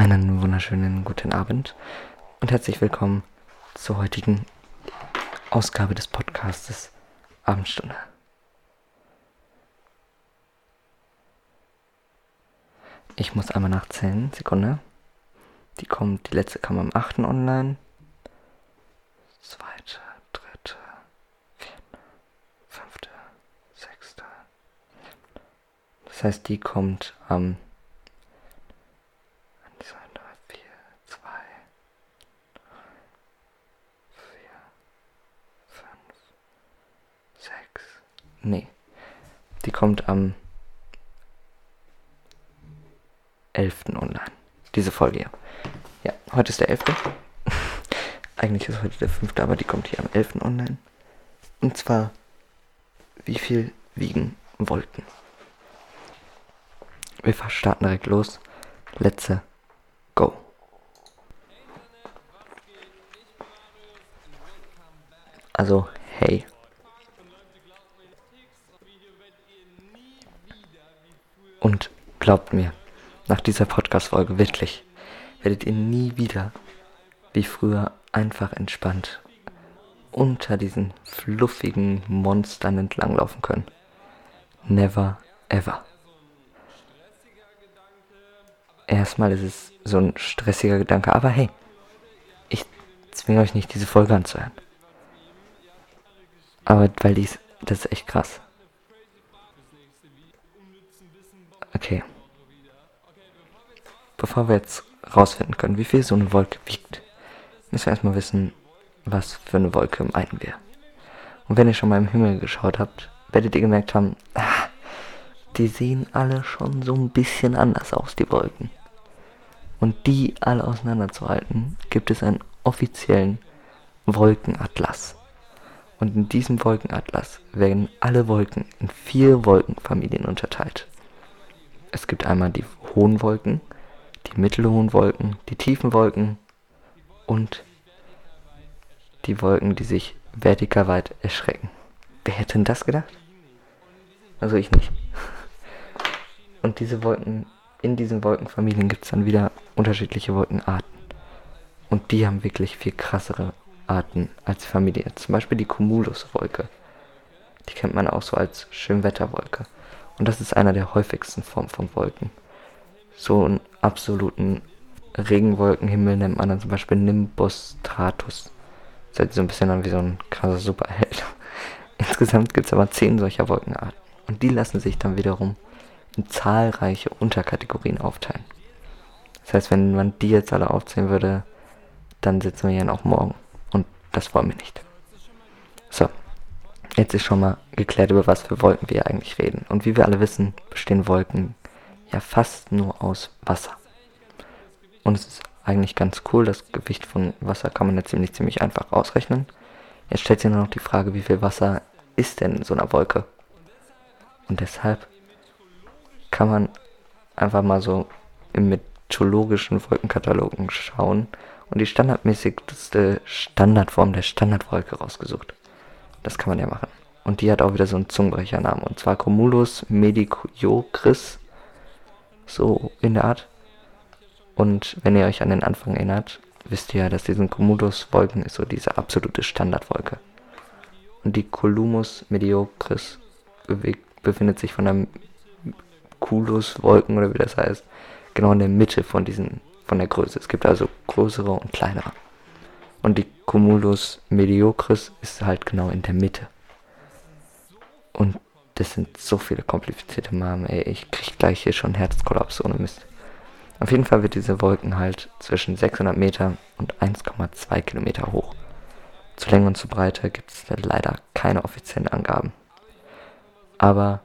Einen wunderschönen guten Abend und herzlich willkommen zur heutigen Ausgabe des Podcastes Abendstunde. Ich muss einmal nachzählen, Sekunde. Die kommt, die letzte kam am 8. online. Zweite, dritte, vierte, fünfte, sechste. Das heißt, die kommt am 1, 2, 3, 4, 2, 4, 5, 6. Nee. Die kommt am 11. online. Diese Folge hier. Ja, heute ist der 11. Eigentlich ist heute der 5. aber die kommt hier am 11. online. Und zwar, wie viel wiegen Wolken? Wir starten direkt los. Let's go. Also, hey. Und glaubt mir, nach dieser Podcast-Folge wirklich, werdet ihr nie wieder wie früher einfach entspannt unter diesen fluffigen Monstern entlanglaufen können. Never ever. Erstmal ist es so ein stressiger Gedanke, aber hey, ich zwinge euch nicht, diese Folge anzuhören. Aber weil dies, das ist echt krass. Okay. Bevor wir jetzt rausfinden können, wie viel so eine Wolke wiegt, müssen wir erstmal wissen, was für eine Wolke meinen wir. Und wenn ihr schon mal im Himmel geschaut habt, werdet ihr gemerkt haben, ah, die sehen alle schon so ein bisschen anders aus, die Wolken. Und die alle auseinanderzuhalten, gibt es einen offiziellen Wolkenatlas. Und in diesem Wolkenatlas werden alle Wolken in vier Wolkenfamilien unterteilt. Es gibt einmal die hohen Wolken, die mittelhohen Wolken, die tiefen Wolken und die Wolken, die sich vertikal weit erschrecken. Wer hätte denn das gedacht? Also ich nicht. Und diese Wolken, in diesen Wolkenfamilien gibt es dann wieder unterschiedliche Wolkenarten. Und die haben wirklich viel krassere Arten als Familie. Zum Beispiel die Cumuluswolke. Die kennt man auch so als Schönwetterwolke. Und das ist einer der häufigsten Formen von Wolken so einen absoluten Regenwolkenhimmel nennt man dann zum Beispiel Nimbus Stratus. Das so ein bisschen an wie so ein krasser Superheld. Insgesamt gibt es aber zehn solcher Wolkenarten. Und die lassen sich dann wiederum in zahlreiche Unterkategorien aufteilen. Das heißt, wenn man die jetzt alle aufzählen würde, dann sitzen wir hier noch morgen. Und das wollen wir nicht. So, jetzt ist schon mal geklärt, über was für Wolken wir eigentlich reden. Und wie wir alle wissen, bestehen Wolken ja fast nur aus Wasser. Und es ist eigentlich ganz cool, das Gewicht von Wasser kann man ja ziemlich, ziemlich einfach ausrechnen. Jetzt stellt sich nur noch die Frage, wie viel Wasser ist denn in so einer Wolke? Und deshalb kann man einfach mal so im mythologischen Wolkenkatalogen schauen und die standardmäßigste Standardform der Standardwolke rausgesucht. Das kann man ja machen. Und die hat auch wieder so einen Zungenbrechernamen. Und zwar Cumulus Mediocris so in der Art. Und wenn ihr euch an den Anfang erinnert, wisst ihr ja, dass diesen Cumulus-Wolken ist so diese absolute Standardwolke. Und die Columus Mediocris befindet sich von der Culus-Wolken oder wie das heißt, genau in der Mitte von diesen, von der Größe. Es gibt also größere und kleinere. Und die Cumulus Mediocris ist halt genau in der Mitte. Und das sind so viele komplizierte Namen, ey. Ich krieg gleich hier schon Herzkollaps ohne Mist. Auf jeden Fall wird diese Wolken halt zwischen 600 Meter und 1,2 Kilometer hoch. Zu Länge und zu Breite gibt es leider keine offiziellen Angaben. Aber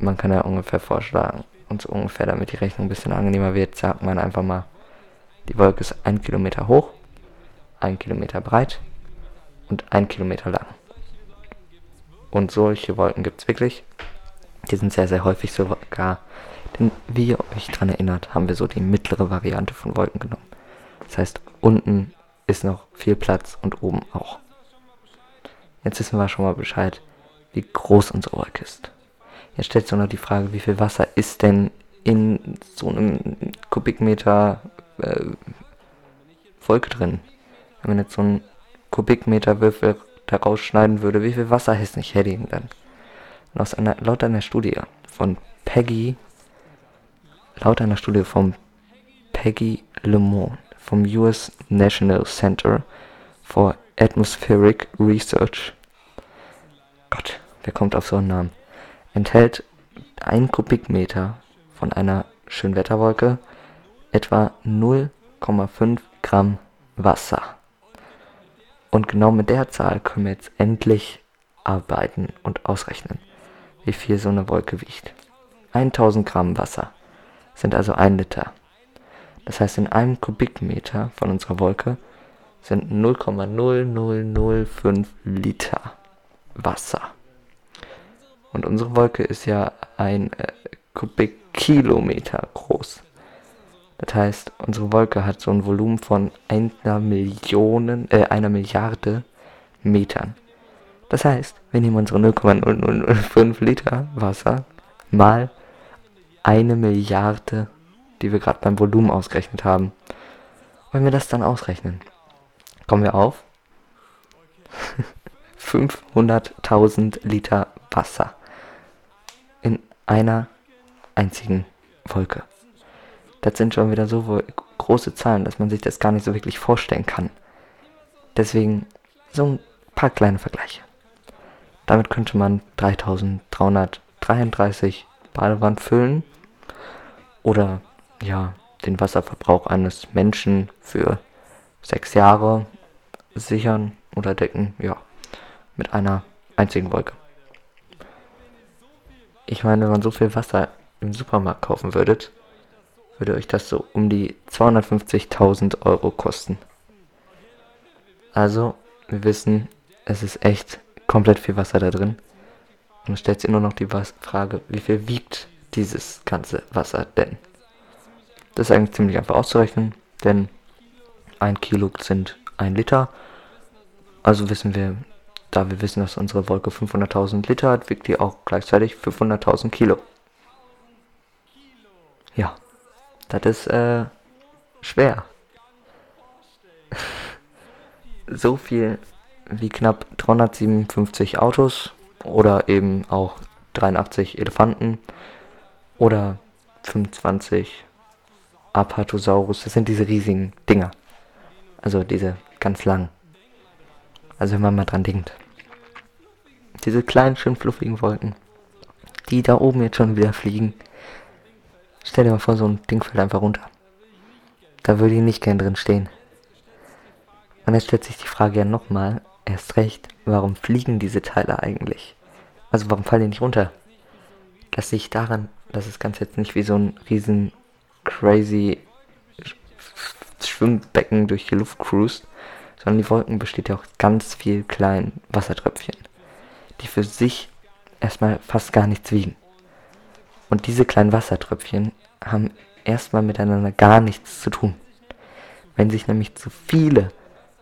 man kann ja ungefähr vorschlagen, und so ungefähr, damit die Rechnung ein bisschen angenehmer wird, sagt man einfach mal, die Wolke ist 1 Kilometer hoch, 1 Kilometer breit und 1 Kilometer lang. Und solche Wolken gibt es wirklich. Die sind sehr, sehr häufig sogar. Denn wie ihr euch daran erinnert, haben wir so die mittlere Variante von Wolken genommen. Das heißt, unten ist noch viel Platz und oben auch. Jetzt wissen wir schon mal Bescheid, wie groß unsere Wolke ist. Jetzt stellt sich noch die Frage, wie viel Wasser ist denn in so einem Kubikmeter äh, Wolke drin. Wenn man jetzt so einen Kubikmeter Würfel da rausschneiden würde, wie viel Wasser hätte nicht hätte dann? Und aus einer, laut einer Studie von Peggy, laut einer Studie von Peggy LeMond vom US National Center for Atmospheric Research, Gott, wer kommt auf so einen Namen, enthält ein Kubikmeter von einer Schönwetterwolke etwa 0,5 Gramm Wasser. Und genau mit der Zahl können wir jetzt endlich arbeiten und ausrechnen, wie viel so eine Wolke wiegt. 1000 Gramm Wasser sind also ein Liter. Das heißt, in einem Kubikmeter von unserer Wolke sind 0,0005 Liter Wasser. Und unsere Wolke ist ja ein äh, Kubikkilometer groß. Das heißt, unsere Wolke hat so ein Volumen von einer Million, äh, einer Milliarde Metern. Das heißt, wir nehmen unsere 0,0005 Liter Wasser mal eine Milliarde, die wir gerade beim Volumen ausgerechnet haben. Wenn wir das dann ausrechnen, kommen wir auf 500.000 Liter Wasser in einer einzigen Wolke. Das sind schon wieder so große Zahlen, dass man sich das gar nicht so wirklich vorstellen kann. Deswegen so ein paar kleine Vergleiche. Damit könnte man 3333 Badewannen füllen oder ja, den Wasserverbrauch eines Menschen für sechs Jahre sichern oder decken, ja, mit einer einzigen Wolke. Ich meine, wenn man so viel Wasser im Supermarkt kaufen würdet, würde euch das so um die 250.000 Euro kosten. Also, wir wissen, es ist echt komplett viel Wasser da drin. Und es stellt sich nur noch die Frage, wie viel wiegt dieses ganze Wasser denn? Das ist eigentlich ziemlich einfach auszurechnen, denn ein Kilo sind ein Liter. Also wissen wir, da wir wissen, dass unsere Wolke 500.000 Liter hat, wiegt die auch gleichzeitig 500.000 Kilo. Ja, das ist äh, schwer. so viel wie knapp 357 Autos oder eben auch 83 Elefanten oder 25 Apatosaurus. Das sind diese riesigen Dinger. Also diese ganz langen. Also wenn man mal dran denkt. Diese kleinen, schön fluffigen Wolken, die da oben jetzt schon wieder fliegen. Stell dir mal vor, so ein Ding fällt einfach runter. Da würde ich nicht gern drin stehen. Und jetzt stellt sich die Frage ja nochmal, erst recht, warum fliegen diese Teile eigentlich? Also warum fallen die nicht runter? Das liegt daran, dass das Ganze jetzt nicht wie so ein riesen crazy Schwimmbecken durch die Luft cruist, sondern die Wolken besteht ja auch ganz viel kleinen Wassertröpfchen, die für sich erstmal fast gar nichts wiegen. Und diese kleinen Wassertröpfchen haben erstmal miteinander gar nichts zu tun. Wenn sich nämlich zu viele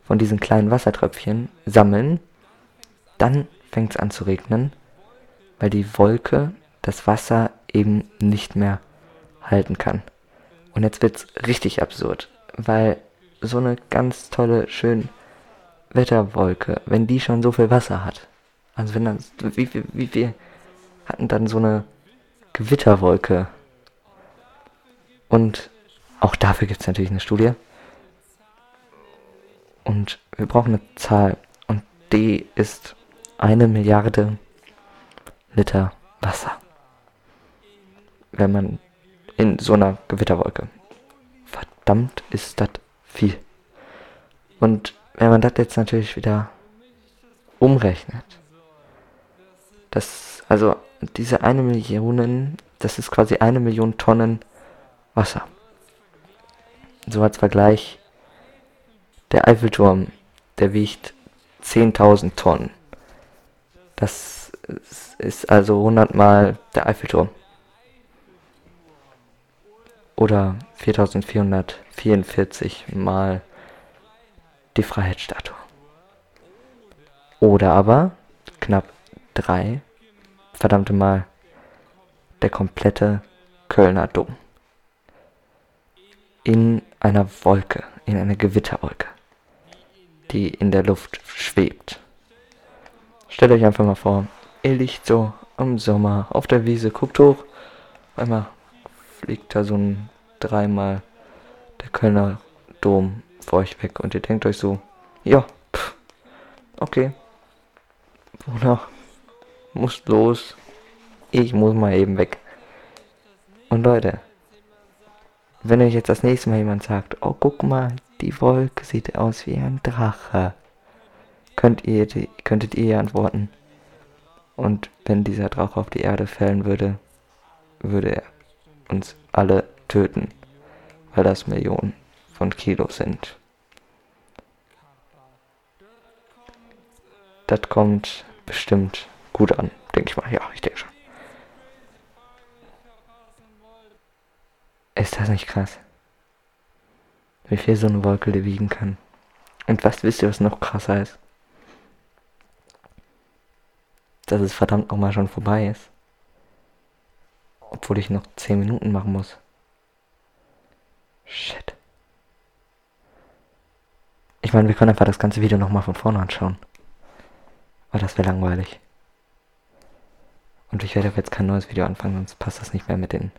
von diesen kleinen Wassertröpfchen sammeln, dann fängt es an zu regnen, weil die Wolke das Wasser eben nicht mehr halten kann. Und jetzt wird es richtig absurd, weil so eine ganz tolle, schön Wetterwolke, wenn die schon so viel Wasser hat, also wenn dann, wie viel, wie viel hatten dann so eine Gewitterwolke? Und auch dafür gibt es natürlich eine Studie. Und wir brauchen eine Zahl. Und die ist eine Milliarde Liter Wasser. Wenn man in so einer Gewitterwolke. Verdammt ist das viel. Und wenn man das jetzt natürlich wieder umrechnet, das, also diese eine Million, das ist quasi eine Million Tonnen Wasser. So als Vergleich, der Eiffelturm, der wiegt 10.000 Tonnen. Das ist also 100 mal der Eiffelturm. Oder 4444 mal die Freiheitsstatue. Oder aber knapp drei verdammte Mal der komplette Kölner Dom. in einer Wolke, in einer Gewitterwolke, die in der Luft schwebt. Stellt euch einfach mal vor, ihr liegt so im Sommer auf der Wiese, guckt hoch, einmal fliegt da so ein dreimal der Kölner Dom vor euch weg und ihr denkt euch so, ja, pff, okay, wonach muss los, ich muss mal eben weg. Und Leute, wenn euch jetzt das nächste Mal jemand sagt, oh guck mal, die Wolke sieht aus wie ein Drache, könnt ihr, könntet ihr antworten. Und wenn dieser Drache auf die Erde fällen würde, würde er uns alle töten, weil das Millionen von Kilo sind. Das kommt bestimmt gut an, denke ich mal. Ja, ich denke schon. Ist das nicht krass? Wie viel so eine Wolke wiegen kann. Und was wisst ihr, was noch krasser ist? Dass es verdammt nochmal schon vorbei ist. Obwohl ich noch 10 Minuten machen muss. Shit. Ich meine, wir können einfach das ganze Video nochmal von vorne anschauen. Aber das wäre langweilig. Und ich werde jetzt kein neues Video anfangen, sonst passt das nicht mehr mit den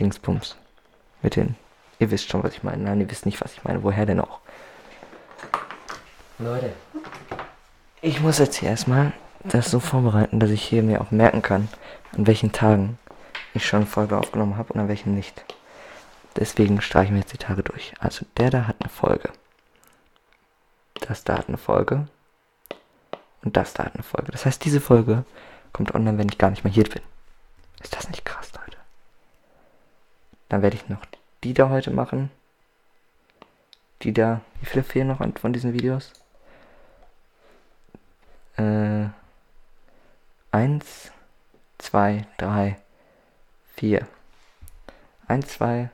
Dingsbums. Mit den. Ihr wisst schon, was ich meine. Nein, ihr wisst nicht, was ich meine. Woher denn auch? Leute. Ich muss jetzt hier erstmal das so vorbereiten, dass ich hier mir auch merken kann, an welchen Tagen ich schon Folge aufgenommen habe und an welchen nicht. Deswegen streichen wir jetzt die Tage durch. Also der da hat eine Folge. Das da hat eine Folge. Und das da hat eine Folge. Das heißt, diese Folge kommt online, wenn ich gar nicht mehr hier bin. Ist das nicht krass, Leute? Dann werde ich noch die da heute machen. Die da. Wie viele fehlen noch von diesen Videos? Äh. Eins, zwei, drei, vier. Eins, zwei,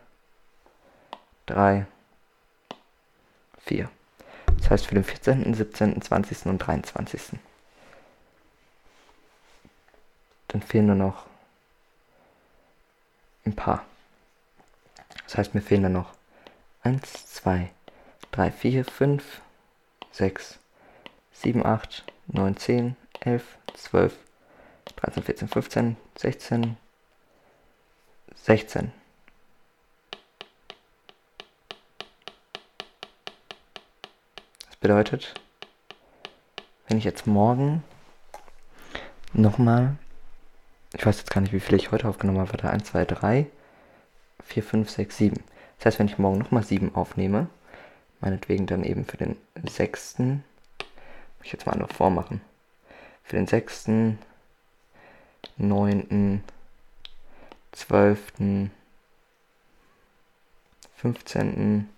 drei, vier. Das heißt für den 14., 17., 20. und 23. Dann fehlen nur noch ein paar. Das heißt, mir fehlen dann noch 1, 2, 3, 4, 5, 6, 7, 8, 9, 10, 11, 12, 13, 14, 15, 16, 16. Das bedeutet, wenn ich jetzt morgen nochmal, ich weiß jetzt gar nicht, wie viel ich heute aufgenommen habe, 1, 2, 3, 4, 5, 6, 7. Das heißt, wenn ich morgen nochmal 7 aufnehme, meinetwegen dann eben für den 6. Muss ich jetzt mal noch vormachen. Für den 6., 9., 12., 15.,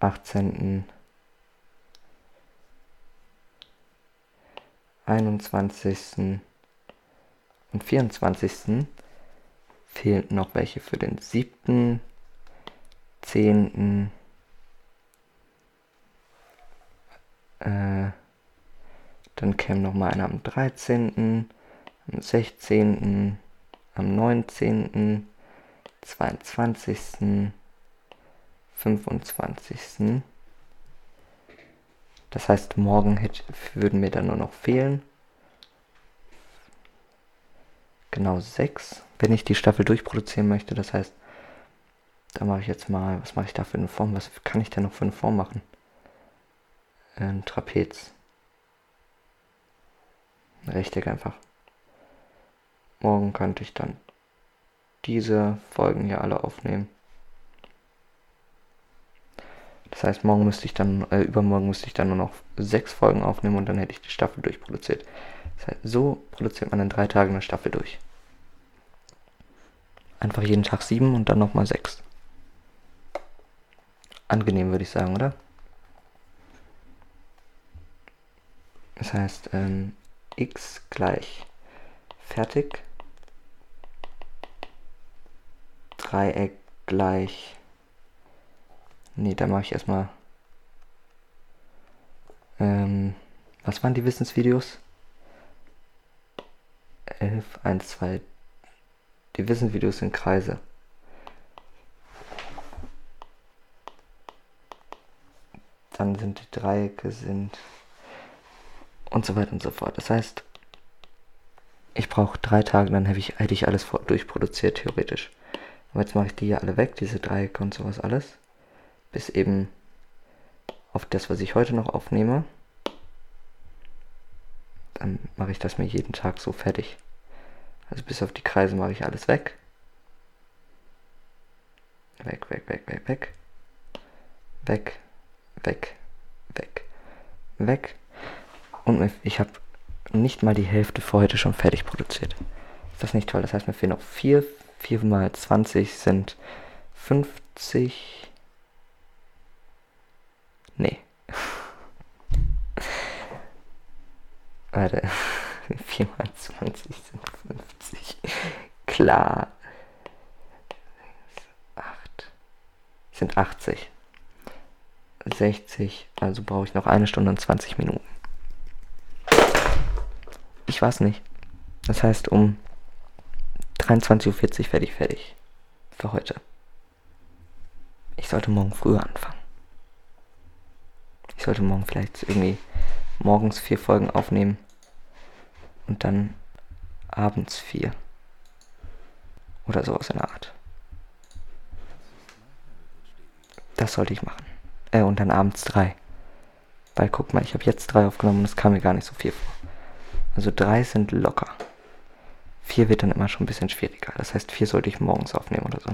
18., 21. und 24 fehlen noch welche für den siebten, zehnten, äh, dann käme noch mal einer am 13., am 16., am 19., 22., 25. Das heißt, morgen hätte, würden mir dann nur noch fehlen. Genau sechs wenn ich die Staffel durchproduzieren möchte. Das heißt, da mache ich jetzt mal, was mache ich da für eine Form? Was kann ich denn noch für eine Form machen? Ein Trapez. Ein Rechteck einfach. Morgen könnte ich dann diese Folgen hier alle aufnehmen. Das heißt, morgen müsste ich dann, äh, übermorgen müsste ich dann nur noch sechs Folgen aufnehmen und dann hätte ich die Staffel durchproduziert. So produziert man in drei Tagen eine Staffel durch. Einfach jeden Tag sieben und dann nochmal sechs. Angenehm würde ich sagen, oder? Das heißt, ähm, x gleich fertig. Dreieck gleich. Nee, da mache ich erstmal. Ähm, was waren die Wissensvideos? 11, 1, 2. Die Wissenvideos in Kreise. Dann sind die Dreiecke sind und so weiter und so fort. Das heißt, ich brauche drei Tage, dann habe ich, eigentlich alles durchproduziert, theoretisch. Aber jetzt mache ich die hier alle weg, diese Dreiecke und sowas alles. Bis eben auf das, was ich heute noch aufnehme. Dann mache ich das mir jeden Tag so fertig. Also bis auf die Kreise mache ich alles weg. Weg, weg, weg, weg, weg. Weg, weg, weg, weg. Und ich habe nicht mal die Hälfte für heute schon fertig produziert. Ist das nicht toll? Das heißt, mir fehlen noch 4. 4 mal 20 sind 50. Nee. Warte. 4 mal 20 sind 50. Klar. 8. Sind 80. 60. Also brauche ich noch eine Stunde und 20 Minuten. Ich weiß nicht. Das heißt, um 23.40 Uhr fertig, fertig. Für heute. Ich sollte morgen früher anfangen. Ich sollte morgen vielleicht irgendwie morgens vier Folgen aufnehmen und dann abends vier. Oder sowas in der Art. Das sollte ich machen. Äh, und dann abends drei. Weil guck mal, ich habe jetzt drei aufgenommen und es kam mir gar nicht so viel vor. Also drei sind locker. Vier wird dann immer schon ein bisschen schwieriger. Das heißt, vier sollte ich morgens aufnehmen oder so.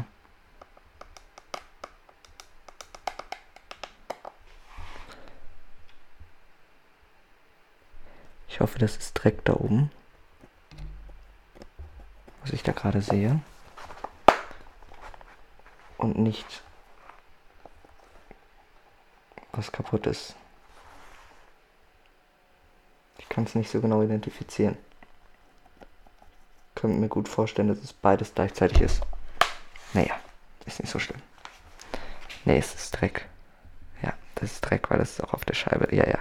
Hoffe, das ist direkt da oben. Was ich da gerade sehe. Und nicht was kaputt ist kann es nicht so genau identifizieren. Könnte mir gut vorstellen, dass es beides gleichzeitig ist. Naja, ist nicht so schlimm. Nee, es ist Dreck. Ja, das ist Dreck, weil das ist auch auf der Scheibe. Ja, ja.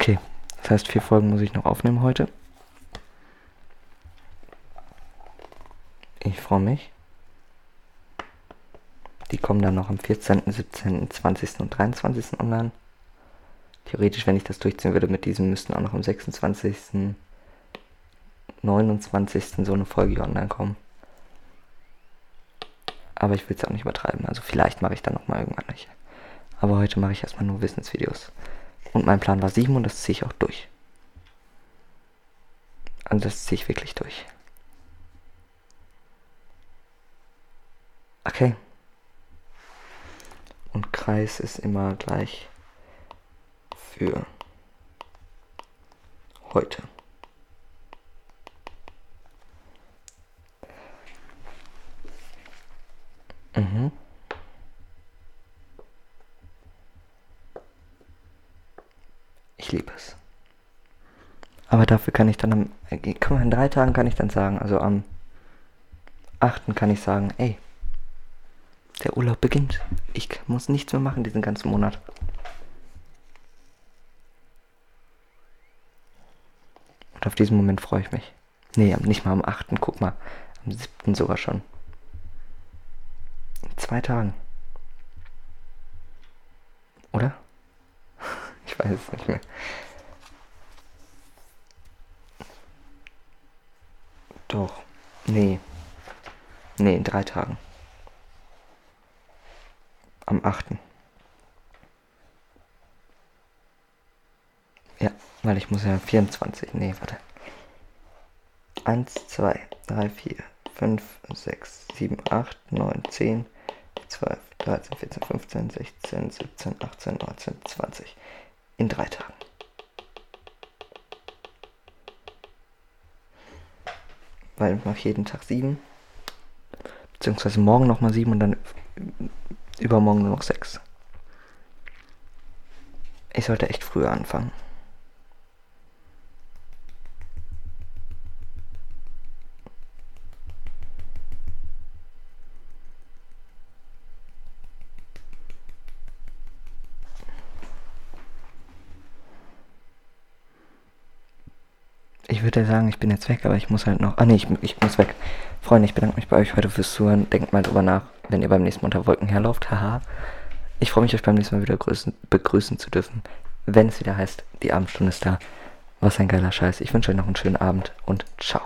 Okay, das heißt, vier Folgen muss ich noch aufnehmen heute. Ich freue mich. Die kommen dann noch am 14., 17., 20. und 23. online. Theoretisch, wenn ich das durchziehen würde mit diesem, müssten auch noch am 26., 29. so eine Folge online kommen. Aber ich will es auch nicht übertreiben. Also vielleicht mache ich dann nochmal irgendwann nicht. Aber heute mache ich erstmal nur Wissensvideos. Und mein Plan war 7 und das ziehe ich auch durch. Also das ziehe ich wirklich durch. Okay. Und Kreis ist immer gleich für heute. Mhm. Liebe es. Aber dafür kann ich dann am, guck mal, in drei Tagen kann ich dann sagen, also am 8. kann ich sagen, ey, der Urlaub beginnt. Ich muss nichts mehr machen diesen ganzen Monat. Und auf diesen Moment freue ich mich. Nee, nicht mal am 8. Guck mal. Am 7. sogar schon. In zwei Tagen. Oder? Weiß es nicht mehr. Doch. Nee. Nee, in drei Tagen. Am 8. Ja, weil ich muss ja 24. Nee, warte. 1, 2, 3, 4, 5, 6, 7, 8, 9, 10, 12, 13, 14, 15, 16, 17, 18, 19, 20. In drei Tagen. Weil ich mache jeden Tag 7. Beziehungsweise morgen nochmal 7 und dann übermorgen nur noch 6. Ich sollte echt früher anfangen. Ich würde sagen, ich bin jetzt weg, aber ich muss halt noch. Ah ne, ich, ich muss weg. Freunde, ich bedanke mich bei euch heute fürs Zuhören. Denkt mal drüber nach, wenn ihr beim nächsten Mal unter Wolken herlauft. Haha. Ich freue mich, euch beim nächsten Mal wieder grüßen, begrüßen zu dürfen, wenn es wieder heißt, die Abendstunde ist da. Was ein geiler Scheiß. Ich wünsche euch noch einen schönen Abend und ciao.